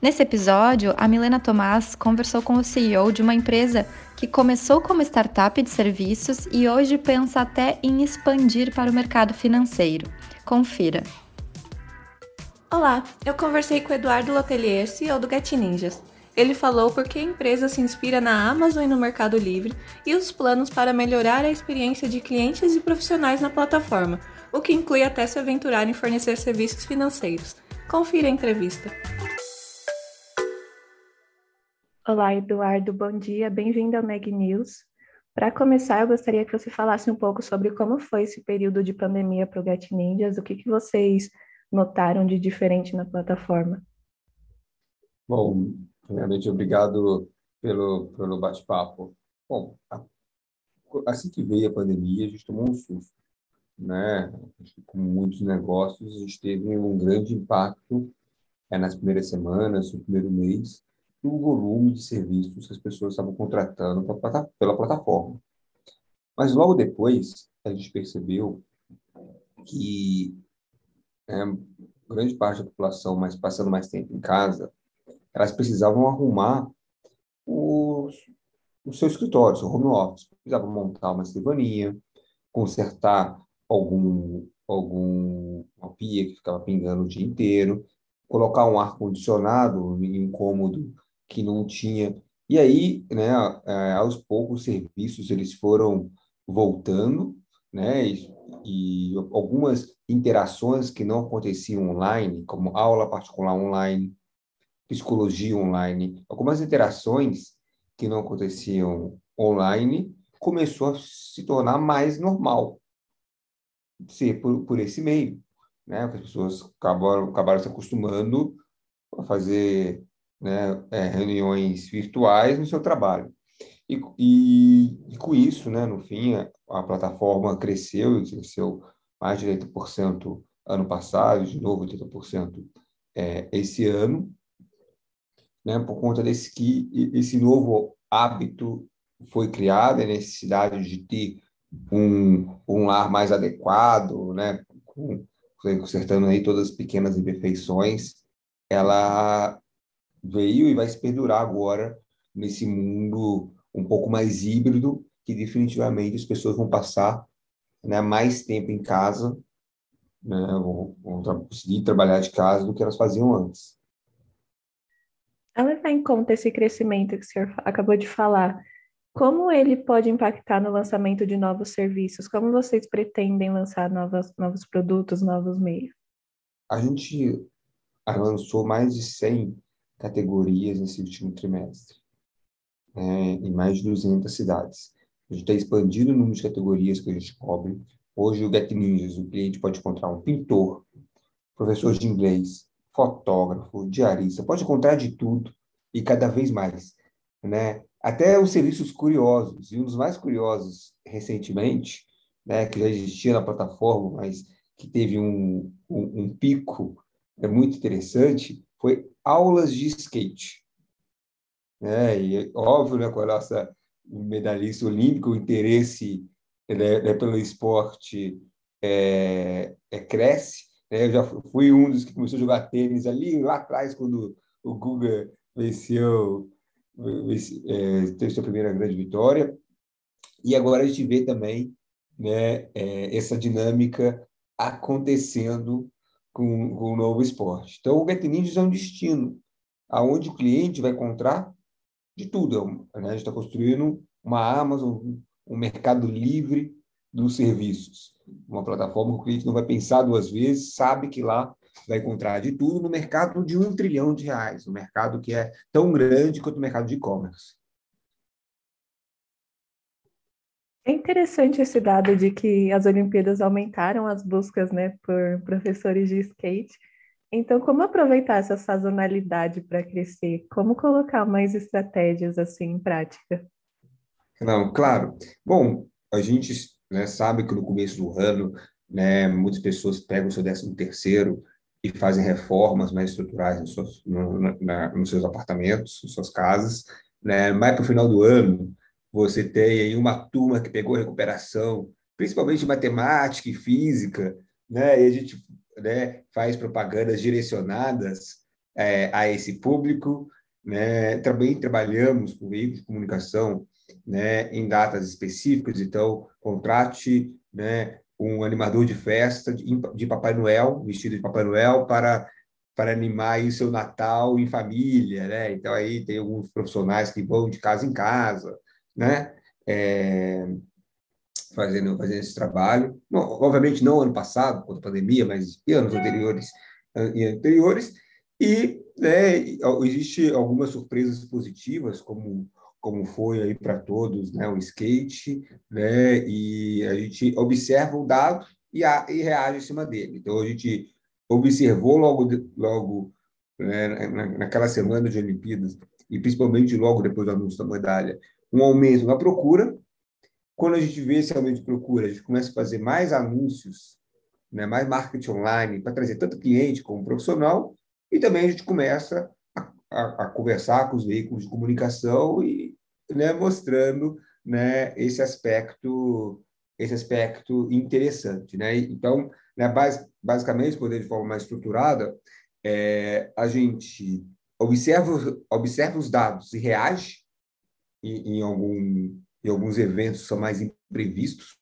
Nesse episódio, a Milena Tomás conversou com o CEO de uma empresa que começou como startup de serviços e hoje pensa até em expandir para o mercado financeiro. Confira. Olá, eu conversei com o Eduardo Lotelier, CEO do Get Ninjas. Ele falou por que a empresa se inspira na Amazon e no Mercado Livre e os planos para melhorar a experiência de clientes e profissionais na plataforma, o que inclui até se aventurar em fornecer serviços financeiros. Confira a entrevista. Olá, Eduardo, bom dia, bem-vindo ao Meg News. Para começar, eu gostaria que você falasse um pouco sobre como foi esse período de pandemia para o Get Ninjas, o que, que vocês notaram de diferente na plataforma. Bom, Primeiramente, obrigado pelo, pelo bate-papo. Bom, assim que veio a pandemia, a gente tomou um susto, né? Com muitos negócios, a gente teve um grande impacto é, nas primeiras semanas, no primeiro mês, no volume de serviços que as pessoas estavam contratando pela plataforma. Mas logo depois, a gente percebeu que é, grande parte da população, mas passando mais tempo em casa, elas precisavam arrumar o, o seu escritório, seu home office. Precisavam montar uma escrivaninha, consertar algum, algum uma pia que ficava pingando o dia inteiro, colocar um ar-condicionado em um cômodo que não tinha. E aí, né, aos poucos, os serviços eles foram voltando, né, e, e algumas interações que não aconteciam online, como aula particular online, psicologia online, algumas interações que não aconteciam online, começou a se tornar mais normal ser por, por esse meio, né? As pessoas acabaram, acabaram se acostumando a fazer né, é, reuniões virtuais no seu trabalho. E, e, e, com isso, né, no fim, a, a plataforma cresceu, cresceu mais de 80% ano passado, de novo 80% é, esse ano, né, por conta desse que esse novo hábito foi criado, a necessidade de ter um, um lar mais adequado, né, com, consertando aí todas as pequenas imperfeições, ela veio e vai se perdurar agora nesse mundo um pouco mais híbrido, que definitivamente as pessoas vão passar né, mais tempo em casa, né, vão, vão conseguir trabalhar de casa do que elas faziam antes. A levar em conta esse crescimento que o senhor acabou de falar, como ele pode impactar no lançamento de novos serviços? Como vocês pretendem lançar novos, novos produtos, novos meios? A gente lançou mais de 100 categorias nesse último trimestre, né, em mais de 200 cidades. A gente está expandindo o número de categorias que a gente cobre. Hoje, o Get Ninjas, o cliente pode encontrar um pintor, professor de inglês, fotógrafo, diarista, pode encontrar de tudo e cada vez mais, né? Até os serviços curiosos, e um dos mais curiosos recentemente, né, que já existia na plataforma, mas que teve um, um, um pico é muito interessante, foi aulas de skate. Né? E óbvio, né, com a nossa medalhista olímpica, o interesse né, né, pelo esporte é, é, cresce, né? Eu já fui um dos que começou a jogar tênis ali lá atrás, quando o Guga venceu, é, teve sua primeira grande vitória. E agora a gente vê também né, é, essa dinâmica acontecendo com, com o novo esporte. Então, o Get Ninjas é um destino aonde o cliente vai encontrar de tudo. Né? A gente está construindo uma Amazon, um mercado livre dos serviços uma plataforma que o cliente não vai pensar duas vezes, sabe que lá vai encontrar de tudo no mercado de um trilhão de reais, um mercado que é tão grande quanto o mercado de e-commerce. É interessante esse dado de que as Olimpíadas aumentaram as buscas né, por professores de skate. Então, como aproveitar essa sazonalidade para crescer? Como colocar mais estratégias assim em prática? Não, claro. Bom, a gente né, sabe que no começo do ano, né, muitas pessoas pegam o seu décimo terceiro e fazem reformas mais estruturais nos seus, no, na, nos seus apartamentos, nas suas casas. Né? Mais para o final do ano, você tem aí uma turma que pegou recuperação, principalmente matemática e física, né? e a gente né, faz propagandas direcionadas é, a esse público. Né? Também trabalhamos com veículos de comunicação né, em datas específicas, então contrate né, um animador de festa de, de Papai Noel, vestido de Papai Noel, para para animar o seu Natal em família, né? Então aí tem alguns profissionais que vão de casa em casa, né? É, fazendo fazendo esse trabalho. Obviamente não ano passado, com a pandemia, mas anos anteriores, e anteriores. E né, existe algumas surpresas positivas, como como foi aí para todos, né, o skate, né, e a gente observa o dado e, a, e reage em cima dele. Então a gente observou logo logo né, naquela semana de Olimpíadas e principalmente logo depois do anúncio da medalha, um aumento na procura. Quando a gente vê esse aumento de procura, a gente começa a fazer mais anúncios, né, mais marketing online para trazer tanto cliente como profissional e também a gente começa a, a, conversar com os veículos de comunicação e né, mostrando né, esse aspecto esse aspecto interessante, né? Então, né, basicamente, poder de forma mais estruturada, é, a gente observa observa os dados e reage em, em algum em alguns eventos são mais imprevistos,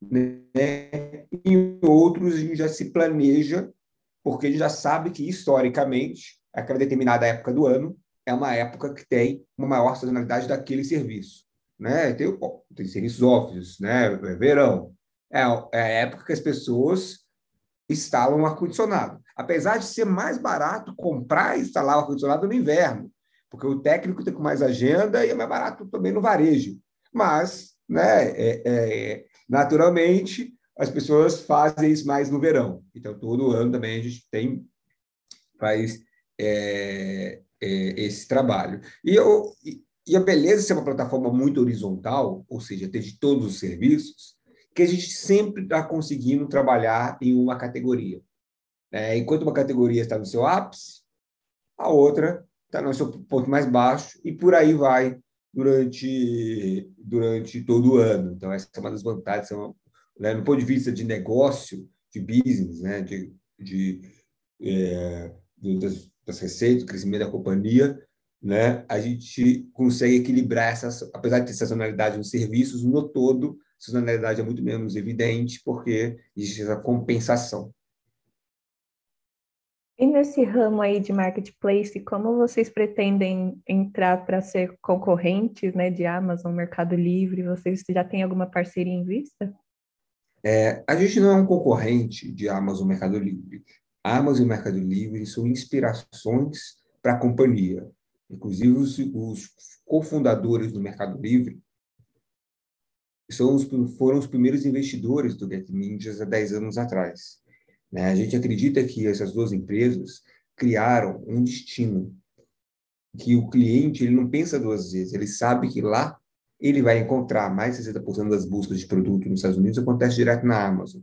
né? Em outros a gente já se planeja porque a gente já sabe que historicamente aquela determinada época do ano é uma época que tem uma maior sazonalidade daquele serviço. Né? Tem, tem serviços óbvios, né? É verão. É, é a época que as pessoas instalam um ar-condicionado. Apesar de ser mais barato comprar e instalar o ar-condicionado no inverno, porque o técnico tem com mais agenda e é mais barato também no varejo. Mas, né, é, é, naturalmente, as pessoas fazem isso mais no verão. Então, todo ano também a gente tem faz é, é, esse trabalho. E, eu, e a beleza de ser uma plataforma muito horizontal, ou seja, ter de todos os serviços, que a gente sempre está conseguindo trabalhar em uma categoria. É, enquanto uma categoria está no seu ápice, a outra está no seu ponto mais baixo, e por aí vai durante, durante todo o ano. Então, essa é uma das vantagens. São, né, no ponto de vista de negócio, de business, né, de, de, é, das, das receitas, o crescimento da companhia, né, a gente consegue equilibrar essas, apesar de ter sazonalidade nos serviços, no todo, sazonalidade é muito menos evidente, porque existe essa compensação. E nesse ramo aí de marketplace, como vocês pretendem entrar para ser concorrentes né, de Amazon, Mercado Livre? Vocês já têm alguma parceria em vista? É, a gente não é um concorrente de Amazon, Mercado Livre. A Amazon e Mercado Livre são inspirações para a companhia. Inclusive, os, os cofundadores do Mercado Livre são os, foram os primeiros investidores do Get Ninjas há 10 anos atrás. Né? A gente acredita que essas duas empresas criaram um destino que o cliente ele não pensa duas vezes, ele sabe que lá ele vai encontrar mais de 60% das buscas de produto nos Estados Unidos acontece direto na Amazon.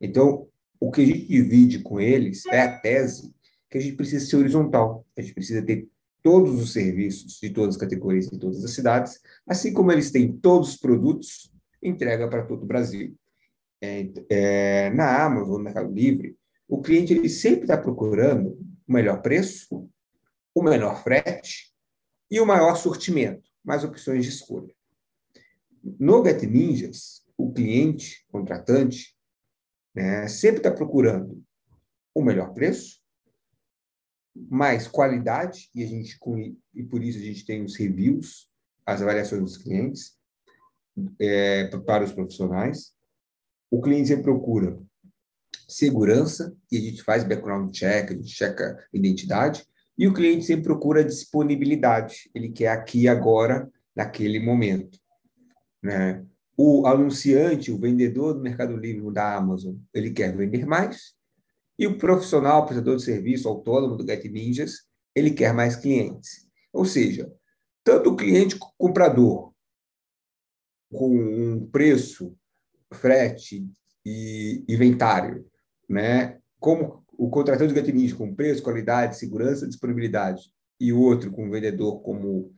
Então, o que a gente divide com eles é a tese que a gente precisa ser horizontal, a gente precisa ter todos os serviços de todas as categorias em todas as cidades, assim como eles têm todos os produtos, entrega para todo o Brasil. É, é, na Amazon, no Mercado Livre, o cliente ele sempre está procurando o melhor preço, o menor frete e o maior sortimento, mais opções de escolha. No Get Ninjas, o cliente, contratante, né, sempre está procurando o melhor preço, mais qualidade, e, a gente, e por isso a gente tem os reviews, as avaliações dos clientes, é, para os profissionais. O cliente procura segurança, e a gente faz background check, a gente checa identidade, e o cliente sempre procura disponibilidade, ele quer aqui agora, naquele momento. Né? O anunciante, o vendedor do Mercado Livre da Amazon, ele quer vender mais, E o profissional, prestador de serviço autônomo do Get Ninjas, ele quer mais clientes. Ou seja, tanto o cliente comprador com um preço, frete e inventário, né? como o contratante do Get Ninja com preço, qualidade, segurança, disponibilidade, e o outro com o vendedor como,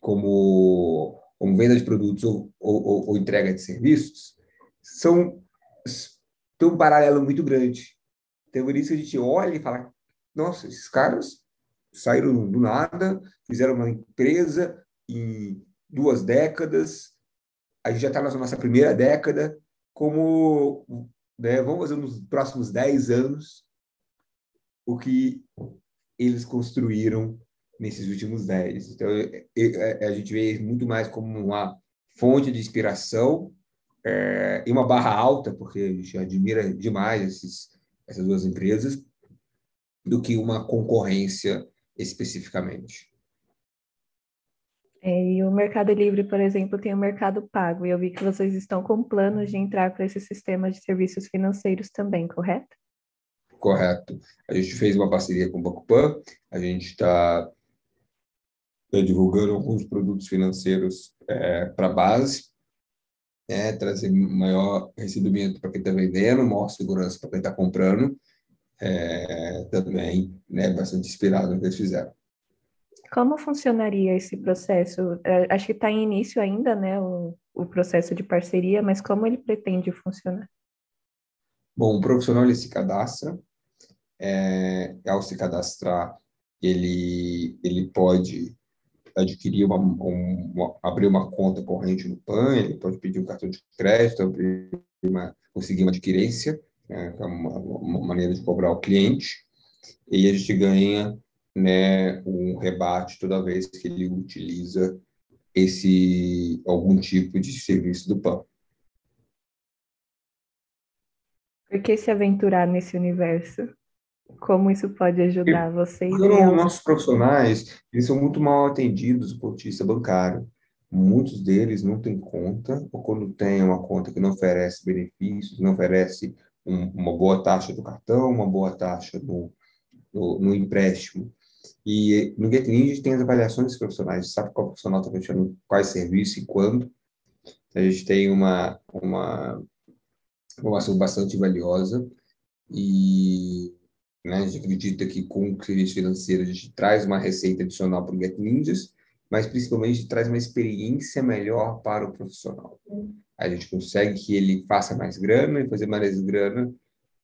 como, como venda de produtos ou, ou, ou entrega de serviços, são tem um paralelo muito grande. Então, por isso a gente olha e fala, nossa, esses caras saíram do nada, fizeram uma empresa em duas décadas, a gente já está na nossa primeira década, como né, vamos fazer nos próximos 10 anos o que eles construíram nesses últimos 10. Então, a gente vê muito mais como uma fonte de inspiração é, e uma barra alta, porque a gente admira demais esses, essas duas empresas, do que uma concorrência especificamente. É, e o Mercado Livre, por exemplo, tem o Mercado Pago, e eu vi que vocês estão com planos de entrar para esse sistema de serviços financeiros também, correto? Correto. A gente fez uma parceria com o Banco Pan, a gente está é, divulgando alguns produtos financeiros é, para a base, é, trazer maior recebimento para quem está vendendo, maior segurança para quem está comprando, é, também né, bastante inspirado no que eles fizeram. Como funcionaria esse processo? É, acho que está em início ainda, né, o, o processo de parceria, mas como ele pretende funcionar? Bom, o profissional ele se cadastra, é, ao se cadastrar, ele, ele pode adquirir uma, uma, abrir uma conta corrente no PAN, ele pode pedir um cartão de crédito, uma, conseguir uma adquirência, né, que é uma, uma maneira de cobrar o cliente, e a gente ganha né, um rebate toda vez que ele utiliza esse algum tipo de serviço do PAN. Por que se aventurar nesse universo? Como isso pode ajudar vocês? Os nossos profissionais, eles são muito mal atendidos do ponto de vista bancário. Muitos deles não têm conta, ou quando tem uma conta que não oferece benefícios, não oferece um, uma boa taxa do cartão, uma boa taxa no, no, no empréstimo, e no Get Ninja a gente tem as avaliações profissionais, sabe qual profissional está fechando quais serviços e quando. A gente tem uma, uma informação bastante valiosa e né, a gente acredita que com o serviço financeiro a gente traz uma receita adicional para o Get Ninjas, mas principalmente traz uma experiência melhor para o profissional. A gente consegue que ele faça mais grana e fazer mais grana,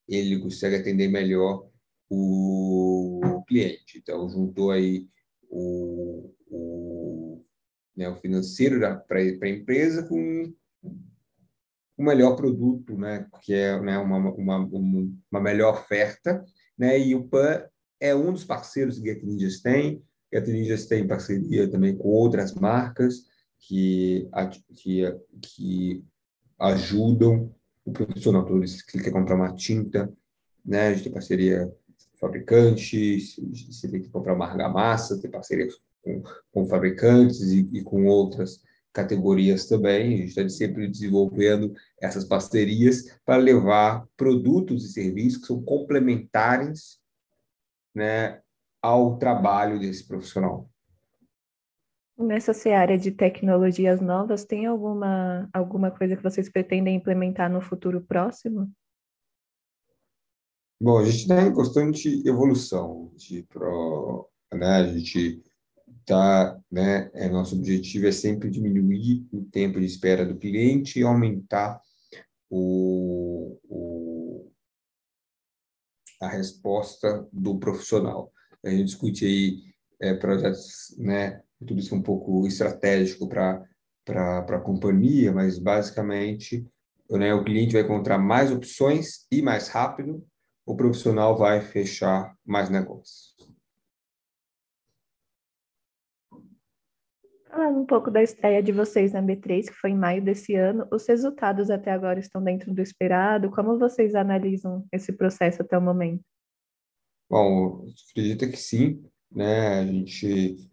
ele consegue atender melhor o cliente. Então, juntou aí o, o, né, o financeiro para a empresa com o melhor produto, né, que é né, uma, uma, uma melhor oferta, né, e o PAN é um dos parceiros que a Ninjas tem. A Ninjas tem parceria também com outras marcas que, que, que ajudam o profissional todo que quer comprar uma tinta, né, a gente tem parceria fabricantes, você tem que comprar uma argamassa, ter parceria com, com fabricantes e, e, com outras categorias também. A gente está sempre desenvolvendo essas parcerias para levar produtos e serviços que são complementares né, ao trabalho desse profissional. Nessa seara de tecnologias novas, tem alguma, alguma coisa que vocês pretendem implementar no futuro próximo? Bom, a gente está em constante evolução. De pro, né, a gente está, né, é, nosso objetivo é sempre diminuir o tempo de espera do cliente e aumentar o, o, a resposta do profissional. A gente discute aí é, projetos, né, tudo isso é um pouco estratégico para a companhia, mas basicamente né, o cliente vai encontrar mais opções e mais rápido o profissional vai fechar mais negócios. Falando um pouco da estreia de vocês na B3, que foi em maio desse ano, os resultados até agora estão dentro do esperado? Como vocês analisam esse processo até o momento? Bom, acredita que sim, né? A gente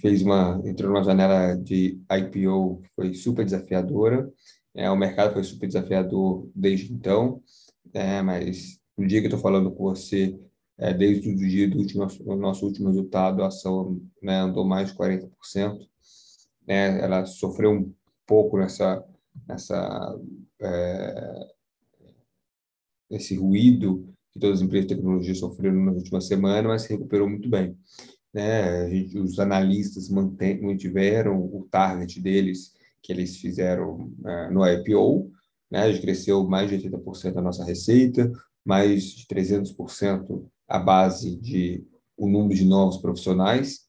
fez uma entrou numa janela de IPO que foi super desafiadora, é, o mercado foi super desafiador desde então, é, mas no dia que eu estou falando com você, é, desde o dia do último, nosso último resultado, a ação né, andou mais de 40%. Né, ela sofreu um pouco nessa, nessa é, esse ruído que todas as empresas de tecnologia sofreram nas últimas semanas, mas se recuperou muito bem. Né? Gente, os analistas mantiveram o target deles que eles fizeram uh, no IPO, né? a gente cresceu mais de 80% da nossa receita, mais de 300% a base de o número de novos profissionais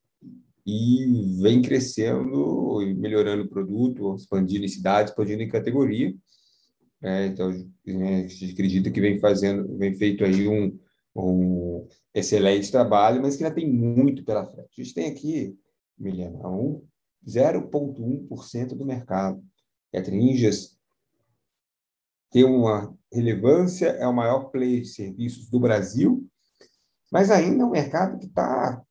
e vem crescendo e melhorando o produto, expandindo em cidade, expandindo em categoria. É, então, né, a gente acredita que vem fazendo, vem feito aí um, um excelente trabalho, mas que ainda tem muito pela frente. A gente tem aqui, Milena, um 0,1% do mercado. A Ninjas tem uma relevância, é o maior player de serviços do Brasil, mas ainda é um mercado que está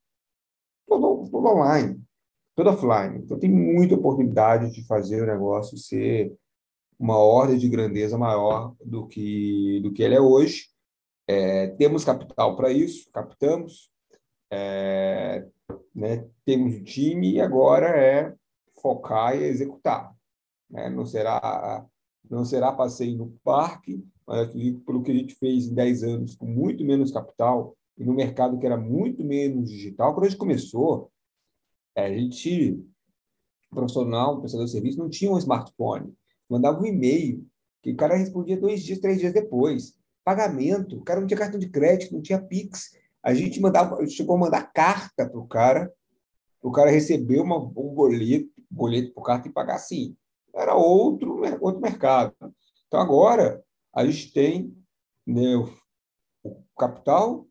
todo, todo online, todo offline. Então, tem muita oportunidade de fazer o negócio ser uma ordem de grandeza maior do que, do que ele é hoje. É, temos capital para isso, captamos, é, né, temos o time e agora é focar e executar. Né? Não será não será passeio no parque, mas pelo que a gente fez em 10 anos com muito menos capital e no mercado que era muito menos digital, quando a gente começou, é, a gente, profissional, prestador de serviço, não tinha um smartphone mandava um e-mail, que o cara respondia dois dias, três dias depois. Pagamento, o cara não tinha cartão de crédito, não tinha Pix. A gente mandava, chegou a mandar carta para o cara, o cara receber uma, um boleto, boleto por carta e pagar assim. Era outro, outro mercado. Então, agora, a gente tem né, o, capital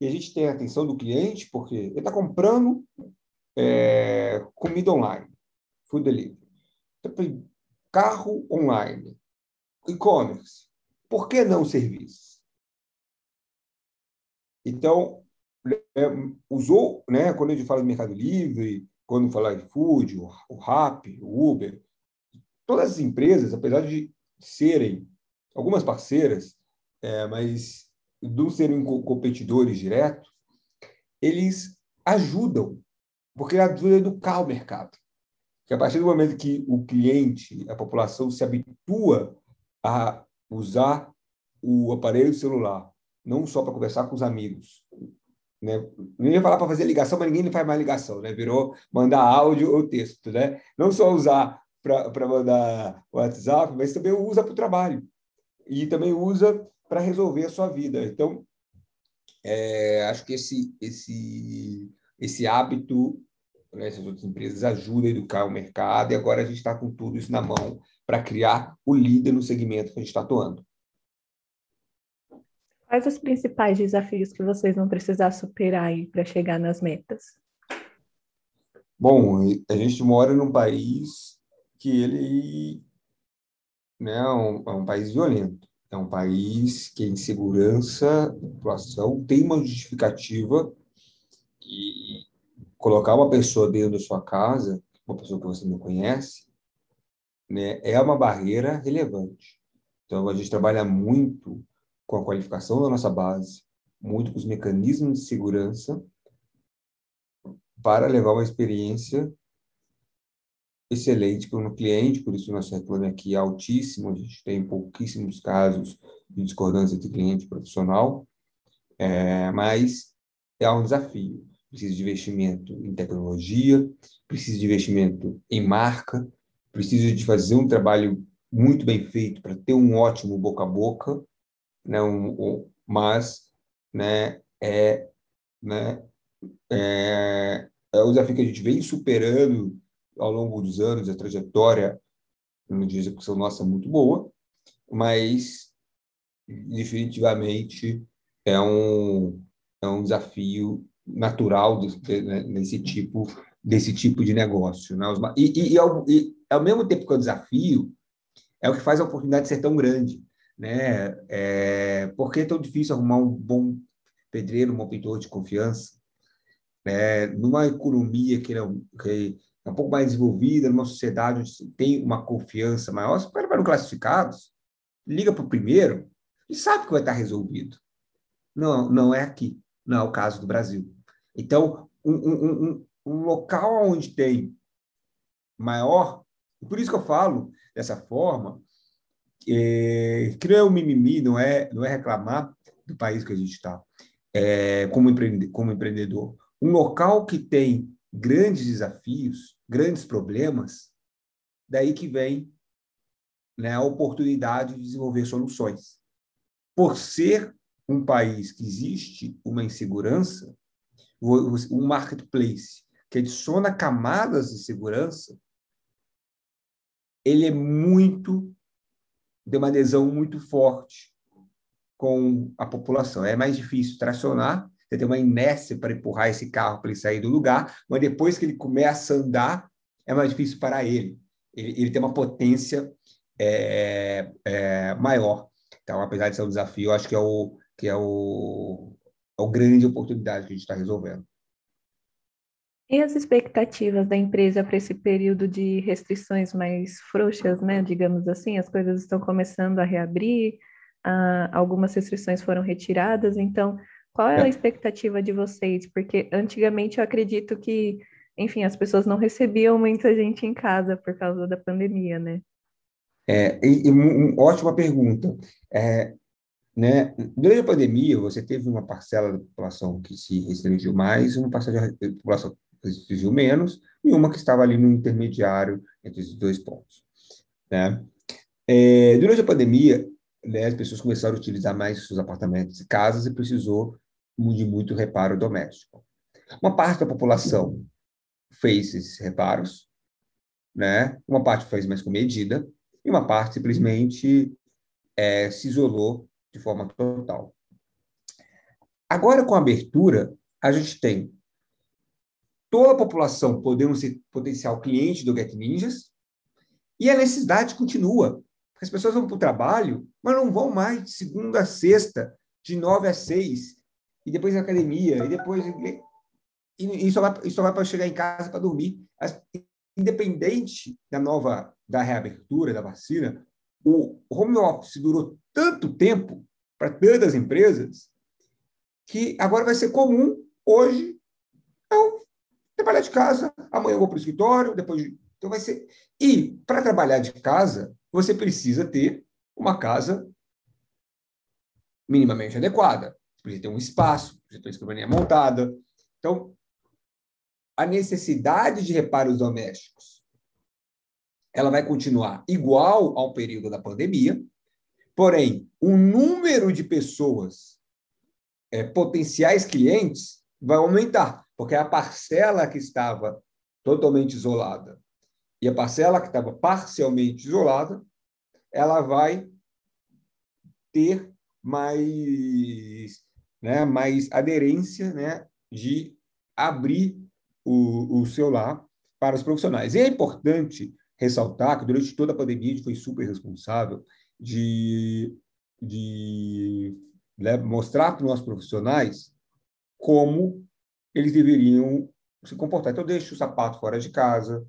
e a gente tem a atenção do cliente, porque ele está comprando é, comida online, food delivery. Então, carro online, e-commerce. Por que não serviços? Então, é, usou, né, quando a gente fala de Mercado Livre, quando fala de food, o, o Rap, o Uber, todas as empresas, apesar de serem algumas parceiras, é, mas não serem competidores diretos, eles ajudam, porque ajuda a educar o mercado que a partir do momento que o cliente, a população se habitua a usar o aparelho celular, não só para conversar com os amigos, né? Não ia falar para fazer ligação, mas ninguém faz mais ligação, né? Virou mandar áudio ou texto, né? Não só usar para mandar WhatsApp, mas também usa para o trabalho e também usa para resolver a sua vida. Então, é, acho que esse esse esse hábito né, essas outras empresas ajudam a educar o mercado e agora a gente está com tudo isso na mão para criar o líder no segmento que a gente está atuando. Quais os principais desafios que vocês vão precisar superar aí para chegar nas metas? Bom, a gente mora num país que ele né, é, um, é um país violento. É um país que a insegurança da população tem uma justificativa e, colocar uma pessoa dentro da sua casa, uma pessoa que você não conhece, né, é uma barreira relevante. Então, a gente trabalha muito com a qualificação da nossa base, muito com os mecanismos de segurança, para levar uma experiência excelente para o cliente, por isso nosso reclame aqui é altíssimo, a gente tem pouquíssimos casos de discordância entre cliente e profissional, é, mas é um desafio precisa de investimento em tecnologia, precisa de investimento em marca, precisa de fazer um trabalho muito bem feito para ter um ótimo boca a boca, né? Um, um, mas né, é, né, é, é o desafio que a gente vem superando ao longo dos anos, a trajetória de execução nossa é muito boa, mas definitivamente é um, é um desafio natural né, nesse tipo desse tipo de negócio. Né? E, e, e, ao, e, ao, mesmo tempo que é um desafio, é o que faz a oportunidade ser tão grande. Né? É, por que é tão difícil arrumar um bom pedreiro, um bom pintor de confiança? Né? Numa economia que é, que é um pouco mais desenvolvida, numa sociedade onde tem uma confiança maior, se o cara vai no classificados, liga para o primeiro e sabe que vai estar resolvido. Não, não é aqui. Não é o caso do Brasil. Então, um, um, um, um local onde tem maior. Por isso que eu falo dessa forma, é, é o mimimi, não é, não é reclamar do país que a gente está é, como, empreende, como empreendedor. Um local que tem grandes desafios, grandes problemas, daí que vem né, a oportunidade de desenvolver soluções. Por ser um país que existe uma insegurança, um marketplace que adiciona camadas de segurança, ele é muito, de uma adesão muito forte com a população. É mais difícil tracionar, você tem uma inércia para empurrar esse carro para ele sair do lugar, mas depois que ele começa a andar, é mais difícil para ele. Ele, ele tem uma potência é, é, maior. Então, apesar de ser um desafio, acho que é o que é o, é o grande oportunidade que a gente está resolvendo. E as expectativas da empresa para esse período de restrições mais frouxas, né? Digamos assim, as coisas estão começando a reabrir, ah, algumas restrições foram retiradas, então qual é a é. expectativa de vocês? Porque antigamente eu acredito que, enfim, as pessoas não recebiam muita gente em casa por causa da pandemia, né? É, e, e uma ótima pergunta. É, né? Durante a pandemia, você teve uma parcela da população que se restringiu mais, uma parcela da população exigiu menos, e uma que estava ali no intermediário entre esses dois pontos. Né? É, durante a pandemia, né, as pessoas começaram a utilizar mais seus apartamentos e casas e precisou de muito reparo doméstico. Uma parte da população fez esses reparos, né? uma parte fez mais com medida, e uma parte simplesmente é, se isolou de forma total. Agora, com a abertura, a gente tem toda a população podendo ser potencial cliente do Get Ninjas, e a necessidade continua. As pessoas vão para o trabalho, mas não vão mais de segunda a sexta, de nove a seis, e depois academia, e depois. E, e só vai, vai para chegar em casa para dormir. As, independente da nova da reabertura da vacina, o home office durou tanto tempo para tantas empresas que agora vai ser comum hoje eu trabalhar de casa, amanhã eu vou para o escritório, depois. Então vai ser. E para trabalhar de casa, você precisa ter uma casa minimamente adequada. Precisa ter um espaço, precisa ter uma escrivaninha montada. Então, a necessidade de reparos domésticos ela vai continuar igual ao período da pandemia, porém, o número de pessoas é, potenciais clientes vai aumentar porque a parcela que estava totalmente isolada e a parcela que estava parcialmente isolada, ela vai ter mais, né, mais aderência né, de abrir o, o seu lar para os profissionais. E é importante ressaltar que durante toda a pandemia a gente foi super responsável de, de né, mostrar para os nossos profissionais como eles deveriam se comportar. Então, deixa o sapato fora de casa,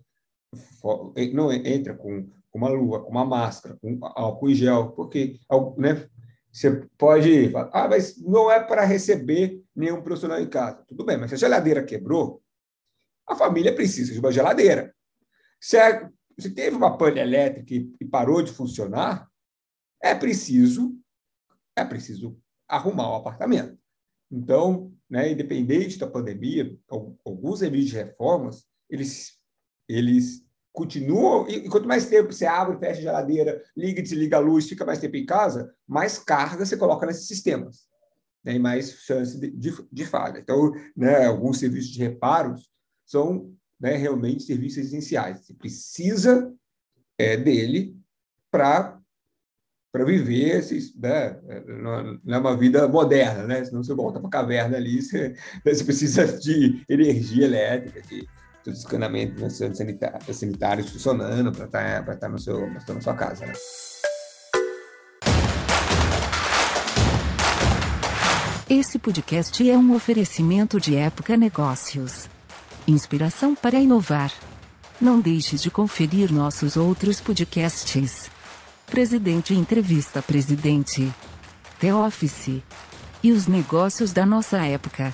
não entra com uma luva, com uma máscara, com álcool em gel, porque né, você pode falar, ah, mas não é para receber nenhum profissional em casa. Tudo bem, mas se a geladeira quebrou, a família precisa de uma geladeira. Se, é, se teve uma pane elétrica e, e parou de funcionar, é preciso é preciso arrumar o apartamento. Então, né, independente da pandemia, alguns serviços de reformas, eles, eles continuam, e quanto mais tempo você abre, fecha a geladeira, liga e desliga a luz, fica mais tempo em casa, mais carga você coloca nesses sistemas, né, e mais chance de, de, de falha. Então, né, alguns serviços de reparos são né, realmente serviços essenciais. Você precisa é, dele para para viver esses, né, é uma vida moderna, né? Senão você volta para a caverna ali, você, você, precisa de energia elétrica, de, de escanamento né, sanitário, sanitário funcionando para estar, tá, estar, no seu, estar na sua casa, né? Esse podcast é um oferecimento de Época Negócios. Inspiração para inovar. Não deixe de conferir nossos outros podcasts. Presidente Entrevista Presidente. The Office. e os negócios da nossa época.